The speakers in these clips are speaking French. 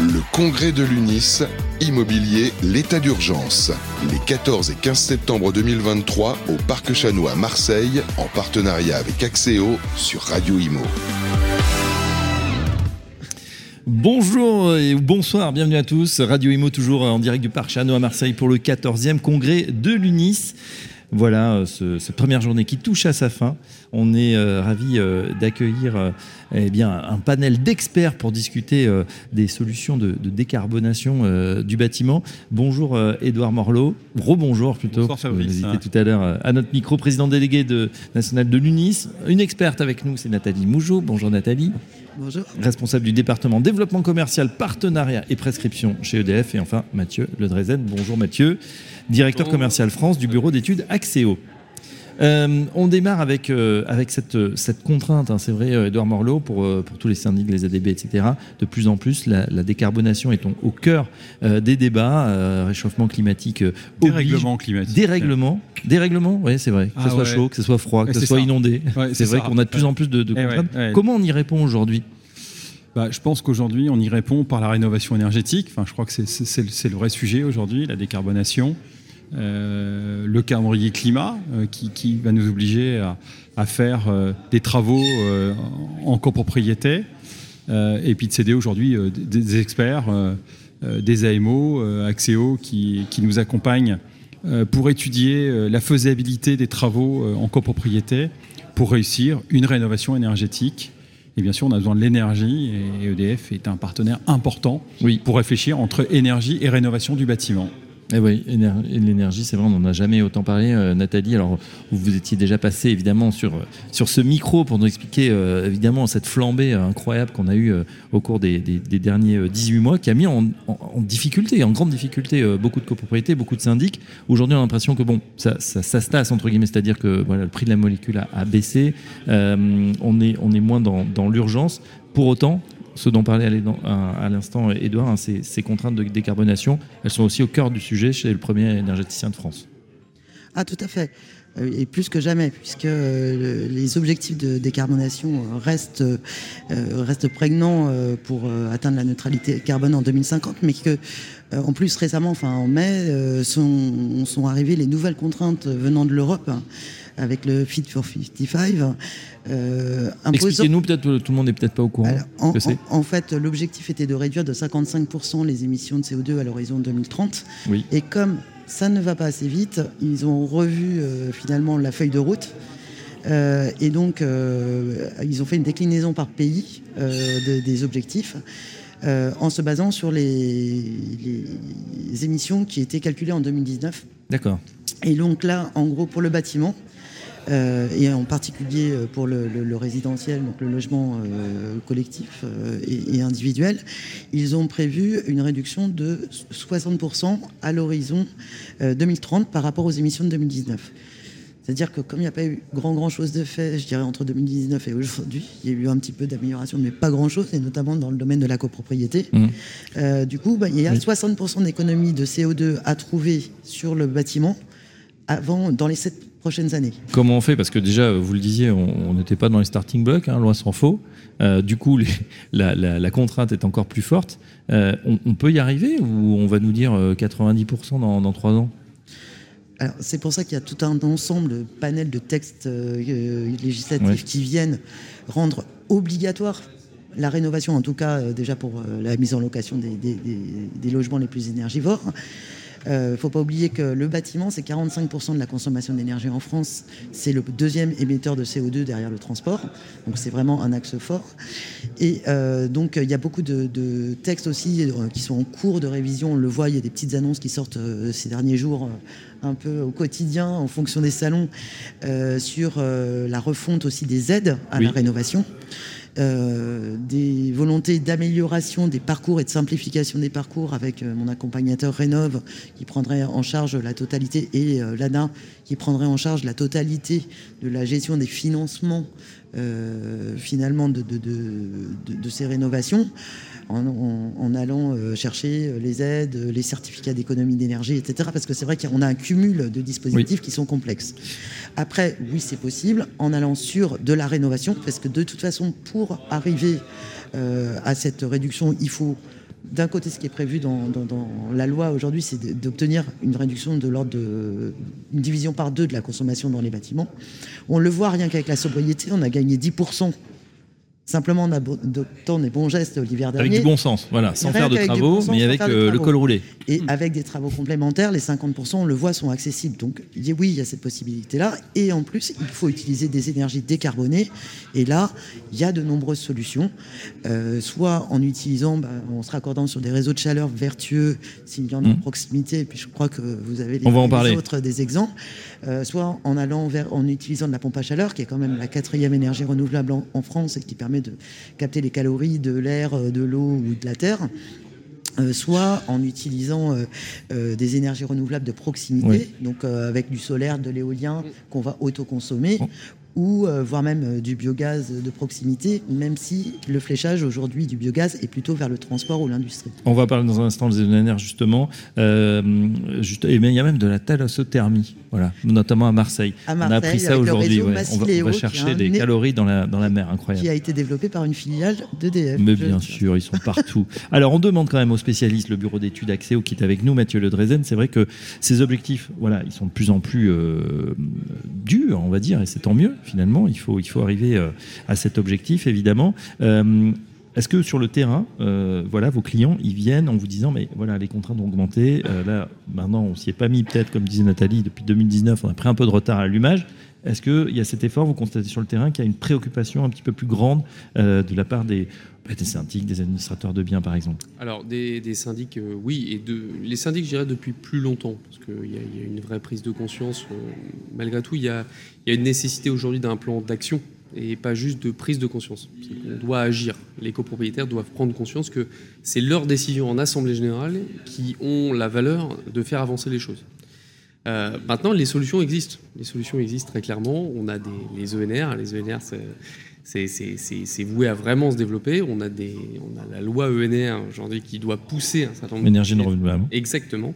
Le congrès de l'UNIS, immobilier, l'état d'urgence. Les 14 et 15 septembre 2023 au Parc Chanois à Marseille, en partenariat avec Axéo sur Radio Imo. Bonjour et bonsoir, bienvenue à tous. Radio Imo toujours en direct du Parc Chanois à Marseille pour le 14e congrès de l'UNIS. Voilà, euh, ce, cette première journée qui touche à sa fin. On est euh, ravis euh, d'accueillir euh, eh bien, un panel d'experts pour discuter euh, des solutions de, de décarbonation euh, du bâtiment. Bonjour euh, Édouard Morlot, rebonjour plutôt. Bonsoir, Fabrice. Vous hésitez tout à l'heure euh, à notre micro, président délégué de, national de l'UNIS. Une experte avec nous, c'est Nathalie Mougeot. Bonjour Nathalie. Bonjour. Responsable du département développement commercial, partenariat et prescription chez EDF. Et enfin Mathieu Ledrezen. Bonjour Mathieu, directeur Bonjour. commercial France du bureau d'études Axéo. Euh, on démarre avec, euh, avec cette, euh, cette contrainte, hein, c'est vrai, euh, Edouard Morlot, pour, euh, pour tous les syndics, les ADB, etc. De plus en plus, la, la décarbonation est au, cœur euh, des débats. euh, réchauffement climatique euh, oblige- Dérèglement climatique. Dérèglement, dérèglement, oui, c'est vrai. Que Ah ce soit ouais. chaud, que ce soit froid, que ce soit ça. inondé. Ouais, c'est vrai qu'on a de plus en plus de, de Eh contraintes. ouais. Comment on y répond aujourd'hui? Bah, je pense qu'aujourd'hui, on y répond par la rénovation énergétique. Enfin, je crois que le- c'est le vrai sujet aujourd'hui, la décarbonation. Euh, le calendrier climat euh, qui, qui va nous obliger à, à faire euh, des travaux en copropriété et puis de céder aujourd'hui des, experts, des AMO, Axéo qui, qui nous accompagnent pour étudier la faisabilité des travaux en copropriété pour réussir une rénovation énergétique. Et bien sûr, on a besoin de l'énergie et EDF est un partenaire important Oui. pour réfléchir entre énergie et rénovation du bâtiment. Eh oui, l'énergie, c'est vrai, on n'en a jamais autant parlé. Euh, Nathalie, alors vous, étiez déjà passé évidemment sur, euh, sur ce micro pour nous expliquer euh, évidemment cette flambée incroyable qu'on a eue au cours des, des- des derniers euh, 18 mois, qui a mis en, difficulté, en grande difficulté, beaucoup de copropriétés, beaucoup de syndics. Aujourd'hui, on a l'impression que bon, ça, ça, se entre guillemets, c'est-à-dire que voilà, le prix de la molécule a, a baissé, on, est, on est moins dans, dans l'urgence. Pour autant, ce dont parlait à l'instant Edouard, hein, ces, contraintes de décarbonation, elles sont aussi au cœur du sujet chez le premier énergéticien de France. Ah, tout à fait. Euh, Et plus que jamais, puisque euh, le- les objectifs de décarbonation euh, restent, restent prégnants pour atteindre la neutralité carbone en 2050, mais que, en plus, récemment, enfin en mai, sont, sont arrivées les nouvelles contraintes venant de l'Europe, hein, avec le Fit for 55, euh. Expliquez-nous, peut-être euh, tout le monde n'est peut-être pas au courant. Alors, en, ce que c'est? en- en fait, l'objectif était de réduire de 55% les émissions de CO2 à l'horizon 2030. Oui. Et comme ça ne va pas assez vite, ils ont revu euh, finalement la feuille de route. Euh, et donc, ils ont fait une déclinaison par pays de- des objectifs euh, en se basant sur les, les émissions qui étaient calculées en 2019. D'accord. Et donc là, en gros, pour le bâtiment, euh, et en particulier euh, pour le, le- le résidentiel, donc le logement euh, collectif euh, et, et individuel, ils ont prévu une réduction de 60% à l'horizon euh, 2030 par rapport aux émissions de 2019. C'est-à-dire que comme il n'y a pas eu grand grand chose de fait, je dirais entre 2019 et aujourd'hui, il y a eu un petit peu d'amélioration, mais pas grand chose, et notamment dans le domaine de la copropriété. Euh, du coup, bah, il y a Oui. 60% d'économie de CO2 à trouver sur le bâtiment avant, dans les sept prochaines années. Comment on fait? Parce que déjà, euh, vous le disiez, on n'était pas dans les starting blocks, hein, loin s'en faut. Euh, du coup, les- la, la- la contrainte est encore plus forte. Euh, on, on peut y arriver ou on va nous dire euh, 90% dans, dans 3 ans? C'est pour ça qu'il y a tout un ensemble de panels de textes euh, euh, législatifs Ouais. qui viennent rendre obligatoire la rénovation, en tout cas euh, déjà pour euh, la mise en location des, des- des- des logements les plus énergivores. Il ne faut pas oublier que le bâtiment, c'est 45% de la consommation d'énergie en France. C'est le deuxième émetteur de CO2 derrière le transport. Donc c'est vraiment un axe fort. Et euh, donc il y a beaucoup de, de textes aussi euh, qui sont en cours de révision. On le voit, il y a des petites annonces qui sortent euh, ces derniers jours euh, un peu au quotidien en fonction des salons euh, sur euh, la refonte aussi des aides à Oui. la rénovation. Euh, des volontés d'amélioration des parcours et de simplification des parcours avec euh, mon accompagnateur Rénov qui prendrait en charge la totalité et euh, l'ANA qui prendrait en charge la totalité de la gestion des financements euh, finalement de, de, de, de- de ces rénovations en, en- en allant chercher les aides, les certificats d'économie d'énergie, etc. Parce que c'est vrai qu'on a un cumul de dispositifs qui sont complexes. Après, oui, c'est possible en allant sur de la rénovation, parce que de toute façon, pour arriver euh, à cette réduction, il faut d'un côté, ce qui est prévu dans, la loi aujourd'hui, c'est d'obtenir une réduction de l'ordre de une division par deux de la consommation dans les bâtiments. On le voit rien qu'avec la sobriété, on a gagné 10% Simplement en adoptant des bons gestes l'hiver dernier. Avec du bon sens, voilà, sans faire de travaux, mais avec euh, le col roulé. Et avec des travaux complémentaires, les 50%, on le voit, sont accessibles. Donc oui, il y a cette possibilité-là. Et en plus, il faut utiliser des énergies décarbonées. Et là, il y a de nombreuses solutions. Euh, soit en utilisant, bah, en se raccordant sur des réseaux de chaleur vertueux, s'il y en a en mmh. proximité, et puis je crois que vous avez les, autres des exemples. Euh, soit en allant vers, en utilisant de la pompe à chaleur, qui est quand même la quatrième énergie renouvelable en, France et qui permet de capter les calories de l'air, euh, de l'eau ou de la terre. Euh, soit en utilisant des énergies renouvelables de proximité, donc avec du solaire, de l'éolien qu'on va autoconsommer, ou euh, voire même euh, du biogaz de proximité, même si le fléchage aujourd'hui du biogaz est plutôt vers le transport ou l'industrie. On va parler dans un instant des ENR justement, euh, juste, et mais il y a même de la thalassothermie, voilà, notamment à Marseille. on a appris ça aujourd'hui. on, va, chercher des calories dans la, dans la mer, incroyable. Qui a été développé par une filiale d'EDF. Mais bien sûr, ils sont partout. Alors on demande quand même aux spécialistes, le bureau d'études Axéo qui est avec nous, Mathieu Le Drezen, c'est vrai que ces objectifs, voilà, ils sont de plus en plus durs, on va dire, et c'est tant mieux finalement. Il faut, il faut arriver euh, à cet objectif, évidemment. Euh, est-ce que sur le terrain, euh, voilà, vos clients, ils viennent en vous disant, mais voilà, les contraintes ont augmenté. là, maintenant, on s'y est pas mis, peut-être, comme disait Nathalie, depuis 2019, on a pris un peu de retard à l'allumage. Est-ce qu'il y a cet effort, vous constatez sur le terrain, qu'il y a une préoccupation un petit peu plus grande de la part des, syndics, des administrateurs de biens, par exemple? Alors, des, syndics, euh, oui, et de, les syndics, je dirais, depuis plus longtemps, parce qu'il y, a une vraie prise de conscience. Euh, malgré tout, il y y a, une nécessité aujourd'hui d'un plan d'action et pas juste de prise de conscience. On doit agir. Les copropriétaires doivent prendre conscience que c'est leurs décisions en assemblée générale qui ont la valeur de faire avancer les choses. Euh, maintenant, les solutions existent. Les solutions existent très clairement. On a des, les ENR. Les ENR, c'est voué à vraiment se développer. On a, des, on a la loi ENR aujourd'hui qui doit pousser un certain nombre d'énergie renouvelable. Exactement,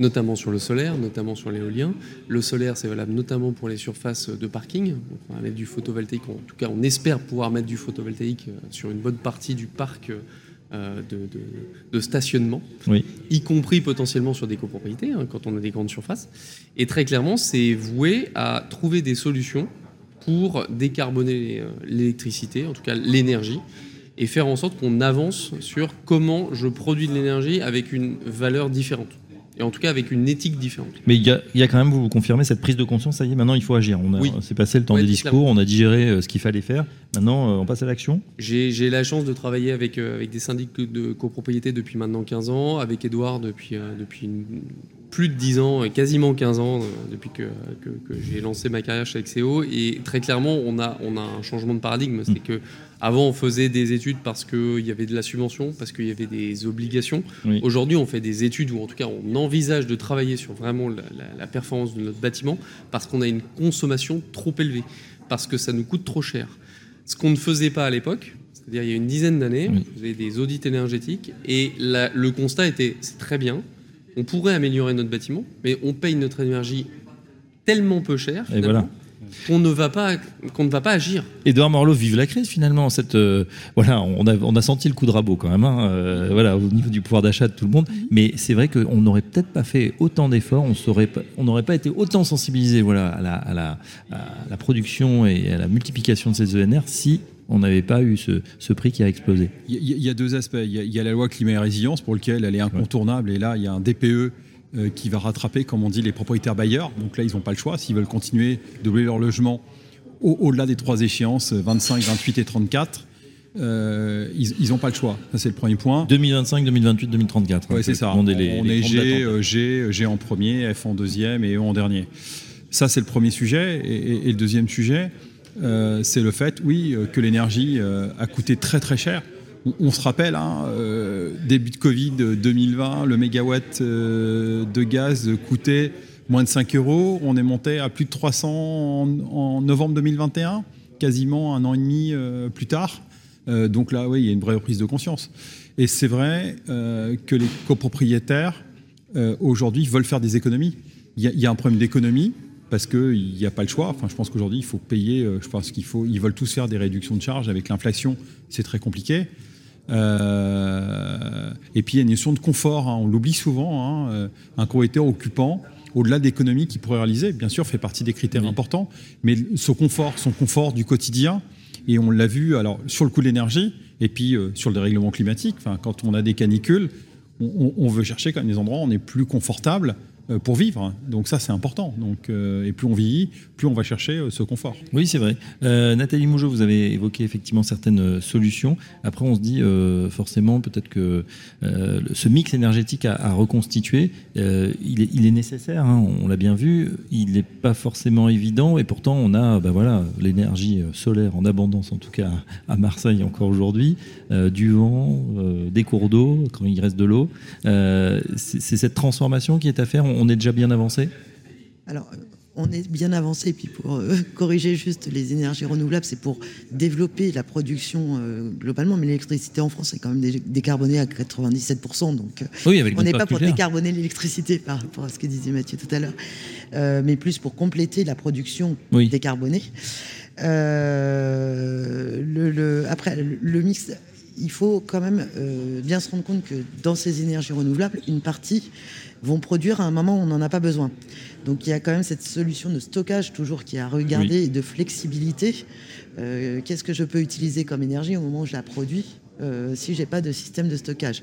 notamment sur le solaire, notamment sur l'éolien. Le solaire, c'est valable notamment pour les surfaces de parking. on va mettre du photovoltaïque. En tout cas, on espère pouvoir mettre du photovoltaïque euh, sur une bonne partie du parc. Euh, de, stationnement, y compris potentiellement sur des copropriétés, hein, quand on a des grandes surfaces. Et très clairement, c'est voué à trouver des solutions pour décarboner euh, l'électricité, en tout cas l'énergie, et faire en sorte qu'on avance sur comment je produis de l'énergie avec une valeur différente. Et en tout cas avec une éthique différente. Mais il y, a, quand même, vous, vous confirmez, cette prise de conscience, ça y est, maintenant il faut agir. On a, C'est passé le temps des discours, on a digéré euh, ce qu'il fallait faire. Maintenant, euh, on passe à l'action J'ai la chance de travailler avec, avec des syndics de copropriété depuis maintenant 15 ans, avec Edouard depuis, depuis une, plus de 10 ans, quasiment 15 ans, euh, depuis que, j'ai lancé ma carrière chez Axéo. Et très clairement, on a, on a un changement de paradigme. C'est mm. que avant, on faisait des études parce qu'il y avait de la subvention, parce qu'il y avait des obligations. Aujourd'hui, on fait des études, ou en tout cas, on envisage de travailler sur vraiment la, performance de notre bâtiment parce qu'on a une consommation trop élevée, parce que ça nous coûte trop cher. Ce qu'on ne faisait pas à l'époque, c'est-à-dire il y a une dizaine d'années, vous avez des audits énergétiques, et le constat était, c'est très bien, on pourrait améliorer notre bâtiment, mais on paye notre énergie tellement peu cher qu'on ne va pas qu'on ne va pas agir. Edouard Morlot vive la crise finalement. Cette euh, voilà, on a, on a senti le coup de rabot quand même. Hein, euh, voilà, au niveau du pouvoir d'achat de tout le monde. Mais c'est vrai qu'on n'aurait peut-être pas fait autant d'efforts. On n'aurait pas été autant sensibilisé voilà à la, à la, à la production et à la multiplication de ces ENR si on n'avait pas eu ce, prix qui a explosé. Il y, a deux aspects. Il y, a, la loi climat et résilience pour laquelle elle est incontournable. Et là, il y a un DPE euh, qui va rattraper, comme on dit, les propriétaires bailleurs. Donc là, ils n'ont pas le choix. S'ils veulent continuer de louer leur logement au-delà des trois échéances, 25, 28 et 34, euh, ils n'ont pas le choix. Ça, c'est le premier point. 2025, 2028, 2034. Oui, c'est ça. on est G, euh, G, G en premier, F en deuxième et E en dernier. Ça, c'est le premier sujet. et le deuxième sujet, c'est le fait, oui, euh, que l'énergie euh, a coûté très très cher. On, se rappelle, hein, début de Covid 2020, le mégawatt de gaz coûtait moins de 5 euros. On est monté à plus de 300 en, novembre 2021, quasiment un an et demi plus tard. donc là, oui, il y a une vraie prise de conscience. Et c'est vrai que les copropriétaires, aujourd'hui, veulent faire des économies. Il y, a un problème d'économie parce qu'il n'y a pas le choix. Enfin, je pense qu'aujourd'hui, il faut payer. Euh, je pense qu'il faut. Ils veulent tous faire des réductions de charges avec l'inflation. C'est très compliqué. et puis il y a une notion de confort, hein. on l'oublie souvent. Hein. Un courrier occupant, au-delà d'économies qu'il pourrait réaliser, bien sûr, fait partie des critères importants, mais ce confort, son confort du quotidien, et on l'a vu alors sur le coût de l'énergie et puis sur le dérèglement climatique. Enfin, quand on a des canicules, on, on, veut chercher quand même des endroits où on est plus confortable euh, pour vivre. Donc ça, c'est important. Donc, euh, et plus on vieillit, plus on va chercher euh, ce confort. Oui, c'est vrai. Nathalie Mougeot, vous avez évoqué effectivement certaines solutions. Après, on se dit forcément peut-être que ce mix énergétique à, reconstituer, il est, nécessaire. Hein. on l'a bien vu. Il n'est pas forcément évident. Et pourtant, on a bah voilà, l'énergie solaire en abondance, en tout cas à Marseille encore aujourd'hui, du vent, des cours d'eau quand il reste de l'eau. c'est cette transformation qui est à faire est déjà bien avancé Alors, on est bien avancé. Puis pour euh, corriger juste les énergies renouvelables, c'est pour développer la production euh, globalement. Mais l'électricité en France est quand même décarbonée à 97%. Donc euh, on n'est pas pour décarboner l'électricité par rapport à ce que disait Mathieu tout à l'heure, mais plus pour compléter la production décarbonée. Le, après, le mix il faut quand même bien se rendre compte que dans ces énergies renouvelables, une partie vont produire à un moment où on n'en a pas besoin. Donc il y a quand même cette solution de stockage toujours qui est à regarder et de flexibilité. Euh, qu'est-ce que je peux utiliser comme énergie au moment où je la produis euh, si j'ai pas de système de stockage?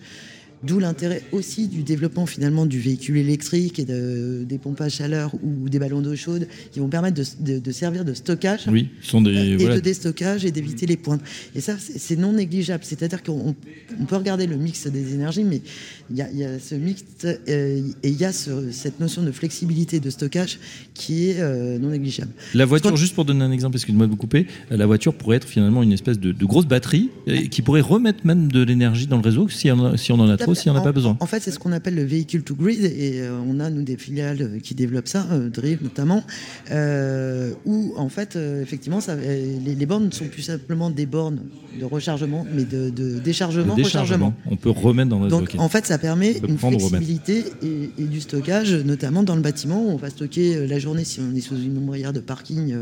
D'où l'intérêt aussi du développement finalement du véhicule électrique et de, des pompes à chaleur ou des ballons d'eau chaude qui vont permettre de, servir de stockage oui, sont des, et de déstockage et d'éviter les pointes. Et ça, c'est non négligeable. C'est-à-dire qu'on peut regarder le mix des énergies, mais il y, a ce mix euh, et il y a cette notion de flexibilité de stockage qui est euh, non négligeable. La voiture, juste pour donner un exemple, excusez-moi de vous couper, la voiture pourrait être finalement une espèce de, grosse batterie qui pourrait remettre même de l'énergie dans le réseau si on, si on en a trop s'il n'y en a pas besoin. En fait, c'est ce qu'on appelle le véhicule to grid et euh, on a, nous, des filiales euh, qui développent ça, euh, Drive notamment, où, en fait, effectivement, ça, les, bornes ne sont plus simplement des bornes de rechargement, mais de, déchargement, rechargement. On peut remettre dans le Donc, en fait, ça permet une flexibilité et, du stockage, notamment dans le bâtiment, où on va stocker la journée si on est sous une ombrière de parking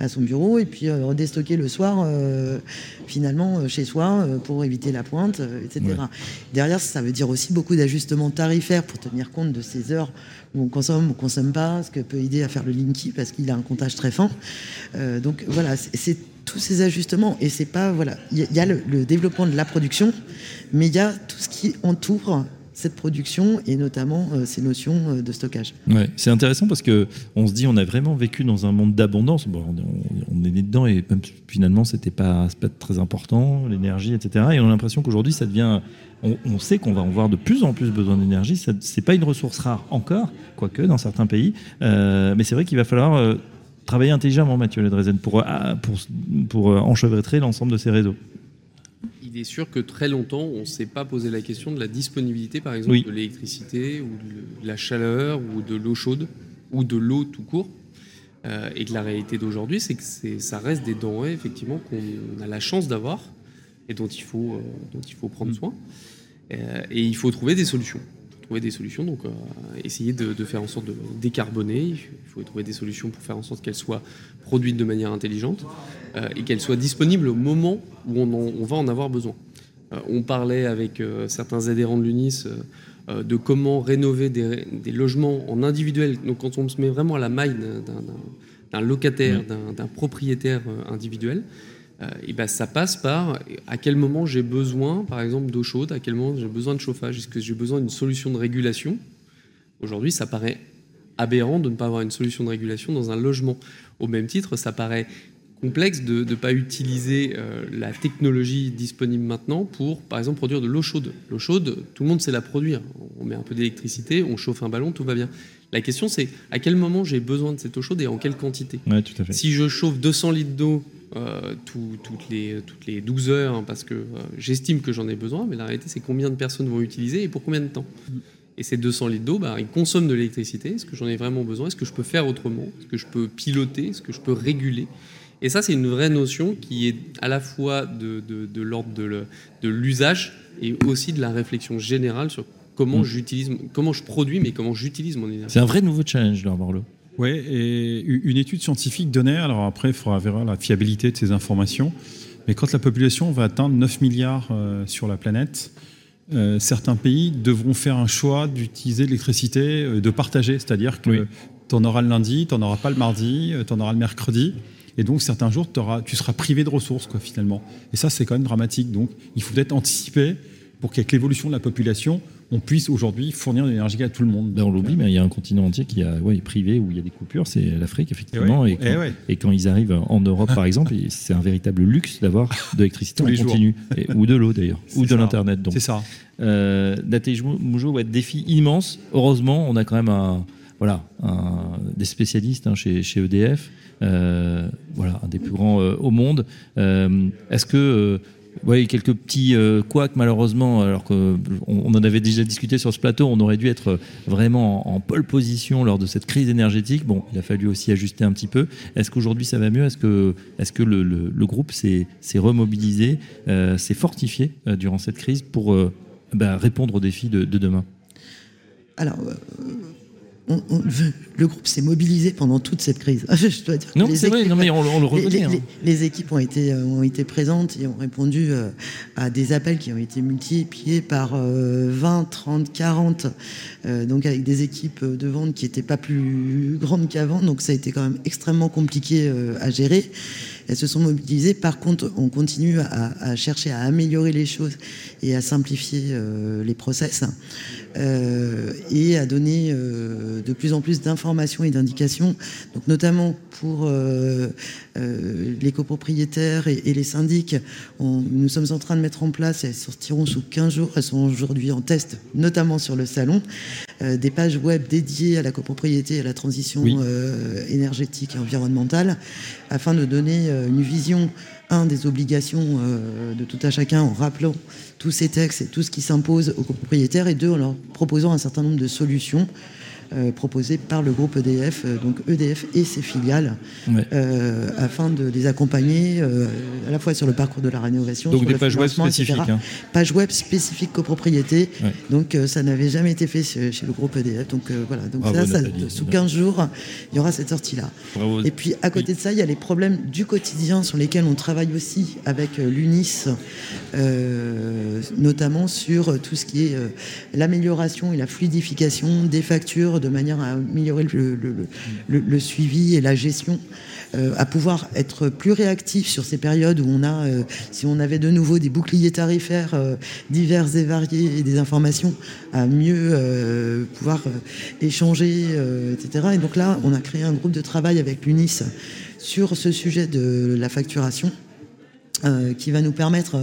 à son bureau, et puis redéstocker le soir, finalement, chez soi, pour éviter la pointe, etc. Derrière, ça veut dire aussi beaucoup d'ajustements tarifaires pour tenir compte de ces heures où on consomme ou on consomme pas, ce que peut aider à faire le Linky parce qu'il a un comptage très fin. Euh, donc voilà, c'est tous ces ajustements et c'est pas voilà, il y, a, le, développement de la production, mais il y a tout ce qui entoure cette production et notamment euh, ces notions euh, de stockage. Ouais, c'est intéressant parce que on se dit on a vraiment vécu dans un monde d'abondance. Bon, on, est né dedans et finalement c'était pas, pas très important l'énergie etc. Et on a l'impression qu'aujourd'hui ça devient on, sait qu'on va en avoir de plus en plus besoin d'énergie. Ce n'est pas une ressource rare encore, quoique dans certains pays. Euh, mais c'est vrai qu'il va falloir travailler intelligemment, Mathieu Ledrezen, pour, pour, pour enchevêtrer l'ensemble de ces réseaux. Il est sûr que très longtemps, on ne s'est pas posé la question de la disponibilité, par exemple, de l'électricité ou de la chaleur ou de l'eau chaude ou de l'eau tout court. et que la réalité d'aujourd'hui, c'est que ça reste des denrées effectivement qu'on a la chance d'avoir et dont il faut, dont il faut prendre mm. soin. Euh, et il faut trouver des solutions. Trouver des solutions, donc euh, essayer de, faire en sorte de décarboner. Il faut trouver des solutions pour faire en sorte qu'elles soient produites de manière intelligente euh, et qu'elles soient disponibles au moment où on, va en avoir besoin. on parlait avec certains adhérents de l'UNIS de comment rénover des, logements en individuel. Donc quand on se met vraiment à la maille d'un locataire, d'un propriétaire individuel, euh, et ben, ça passe par à quel moment j'ai besoin, par exemple, d'eau chaude, à quel moment j'ai besoin de chauffage, est-ce que j'ai besoin d'une solution de régulation? Aujourd'hui, ça paraît aberrant de ne pas avoir une solution de régulation dans un logement. Au même titre, ça paraît complexe de ne pas utiliser euh, la technologie disponible maintenant pour, par exemple, produire de l'eau chaude. L'eau chaude, tout le monde sait la produire. On met un peu d'électricité, on chauffe un ballon, tout va bien. La question, c'est à quel moment j'ai besoin de cette eau chaude et en quelle quantité tout à fait. Si je chauffe 200 litres d'eau euh, toutes, les, toutes les 12 heures, hein, parce que euh, j'estime que j'en ai besoin, mais la réalité, c'est combien de personnes vont utiliser et pour combien de temps. Et ces 200 litres d'eau, bah, ils consomment de l'électricité. Est-ce que j'en ai vraiment besoin? Est-ce que je peux faire autrement? Est-ce que je peux piloter? Est-ce que je peux réguler? Et ça, c'est une vraie notion qui est à la fois de, de, l'ordre de l'usage et aussi de la réflexion générale sur comment mm. j'utilise, comment je produis, mais comment j'utilise mon énergie. C'est un vrai nouveau challenge, là, Marlo. Oui, et une étude scientifique donnait, alors après, il faudra voir la fiabilité de ces informations, Mais quand la population va atteindre 9 milliards sur la planète, certains pays devront faire un choix d'utiliser l'électricité, de partager. C'est-à-dire que tu en auras le lundi, tu n'en auras pas le mardi, tu en auras le mercredi. Et donc, certains jours, tu seras privé de ressources, quoi, finalement. Et ça, c'est quand même dramatique. Donc, il faut peut-être anticiper pour qu'avec l'évolution de la population, on puisse aujourd'hui fournir de l'énergie à tout le monde. Ben on l'oublie, mais il y a un continent entier qui a, ouais, privé où il y a des coupures, c'est l'Afrique, effectivement. Et, quand, ils arrivent en Europe, par exemple, c'est un véritable luxe d'avoir de l'électricité en continu. ou de l'eau, d'ailleurs, ou de l'Internet. C'est ça. Euh, Moujo, défi immense. Heureusement, on a quand même un, voilà, des spécialistes hein, chez, chez, EDF. Euh, voilà, un des plus grands euh, au monde. Euh, est-ce que oui, quelques petits couacs malheureusement, alors qu'on on en avait déjà discuté sur ce plateau, on aurait dû être vraiment en, pole position lors de cette crise énergétique. Bon, il a fallu aussi ajuster un petit peu. Est-ce qu'aujourd'hui ça va mieux? Est-ce que, est -ce que le, le, groupe s'est remobilisé, s'est fortifié durant cette crise pour bah, répondre aux défis de, de demain? Alors, le groupe s'est mobilisé pendant toute cette crise. Je dois dire non, c'est vrai, non, mais on, le reconnaît. Hein. Les, équipes ont été, euh, ont été présentes et ont répondu euh, à des appels qui ont été multipliés par 20, 30, 40, donc avec des équipes de vente qui n'étaient pas plus grandes qu'avant. Donc ça a été quand même extrêmement compliqué euh, à gérer. Elles se sont mobilisées. Par contre, on continue à, chercher à améliorer les choses et à simplifier les process et à donner de plus en plus d'informations et d'indications, donc notamment pour euh, euh, les copropriétaires et, les syndics. nous sommes en train de mettre en place, et elles sortiront sous 15 jours, elles sont aujourd'hui en test, notamment sur le salon, euh, des pages web dédiées à la copropriété et à la transition énergétique et environnementale, afin de donner une vision un, des obligations de tout à chacun en rappelant tous ces textes et tout ce qui s'impose aux copropriétaires, et deux, en leur proposant un certain nombre de solutions euh, proposé par le groupe EDF, euh, donc EDF et ses filiales, euh, afin de les accompagner à la fois sur le parcours de la rénovation. Donc des pages web spécifiques. Hein. Pages web spécifiques copropriété. Donc ça n'avait jamais été fait chez, le groupe EDF. Donc voilà, donc ça, sous 15 jours, il y aura cette sortie-là. Et puis à côté de ça, il y a les problèmes du quotidien sur lesquels on travaille aussi avec l'UNIS, notamment sur tout ce qui est l'amélioration et la fluidification des factures de manière à améliorer le, suivi et la gestion, euh, à pouvoir être plus réactif sur ces périodes où on a, euh, si on avait de nouveau des boucliers tarifaires euh, divers et variés et des informations, à mieux pouvoir échanger, etc. Et donc là, on a créé un groupe de travail avec l'UNIS sur ce sujet de la facturation qui va nous permettre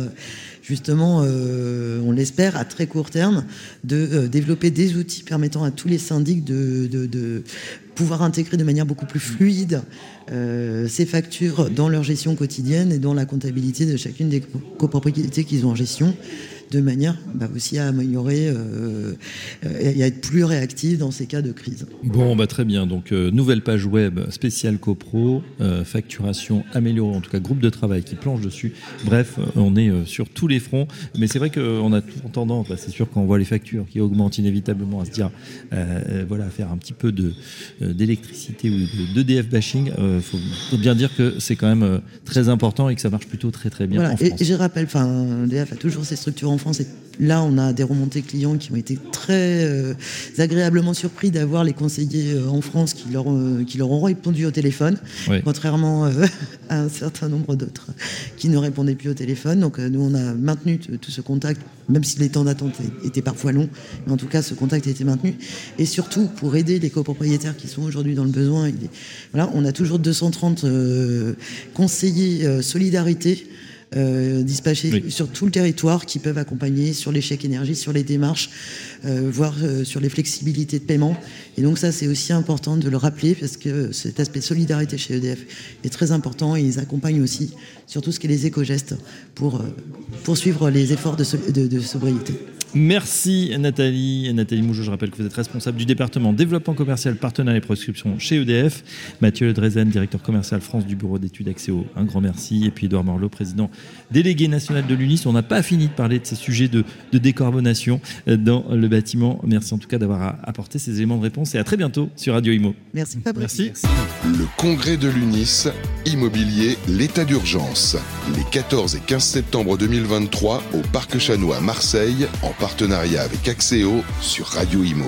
justement, euh, on l'espère, à très court terme, de euh, développer des outils permettant à tous les syndics de, pouvoir intégrer de manière beaucoup plus fluide euh, ces factures dans leur gestion quotidienne et dans la comptabilité de chacune des copropriétés qu'ils ont en gestion de manière bah, aussi à améliorer euh, et à être plus réactif dans ces cas de crise. Bon, bah, très bien. Donc, euh, nouvelle page web spéciale CoPro, euh, facturation améliorée, en tout cas groupe de travail qui planche dessus. Bref, on est sur tous les fronts. Mais c'est vrai qu'on a toujours tendance, bah, c'est sûr, quand on voit les factures qui augmentent inévitablement, à se dire, voilà, faire un petit peu d'électricité ou d'EDF bashing. Il faut, bien dire que c'est quand même très important et que ça marche plutôt très très bien. En France. Et, je rappelle, enfin, EDF a toujours ses structures en France. Et là, on a des remontées clients qui ont été très euh, agréablement surpris d'avoir les conseillers euh, en France qui leur, euh, qui leur ont répondu au téléphone, contrairement à un certain nombre d'autres qui ne répondaient plus au téléphone. Donc nous, on a maintenu tout ce contact, même si les temps d'attente étaient parfois longs, mais en tout cas, ce contact a été maintenu. Et surtout, pour aider les copropriétaires qui sont aujourd'hui dans le besoin, voilà, on a toujours 230 conseillers solidarité euh, dispatchés sur tout le territoire qui peuvent accompagner sur l'échec énergie, sur les démarches, euh, voire euh, sur les flexibilités de paiement. Et donc ça, c'est aussi important de le rappeler parce que cet aspect solidarité chez EDF est très important et ils accompagnent aussi sur tout ce qui est les éco-gestes pour poursuivre les efforts de, de sobriété. Merci Nathalie. Nathalie Mougeot, je rappelle que vous êtes responsable du département développement commercial, partenariat et proscription chez EDF. Mathieu Ledrezen, directeur commercial France du bureau d'études Axéo, un grand merci. Et puis Edouard Morlot, président délégué national de l'UNIS. On n'a pas fini de parler de ces sujets de, de, décarbonation euh, dans le bâtiment. Merci en tout cas d'avoir apporté ces éléments de réponse et à très bientôt sur Radio Imo. Merci Fabrice. Merci. Le congrès de l'UNIS, immobilier, l'état d'urgence. Les 14 et 15 septembre 2023 au Parc Chanois à Marseille, en partenariat avec Axéo sur Radio Imo.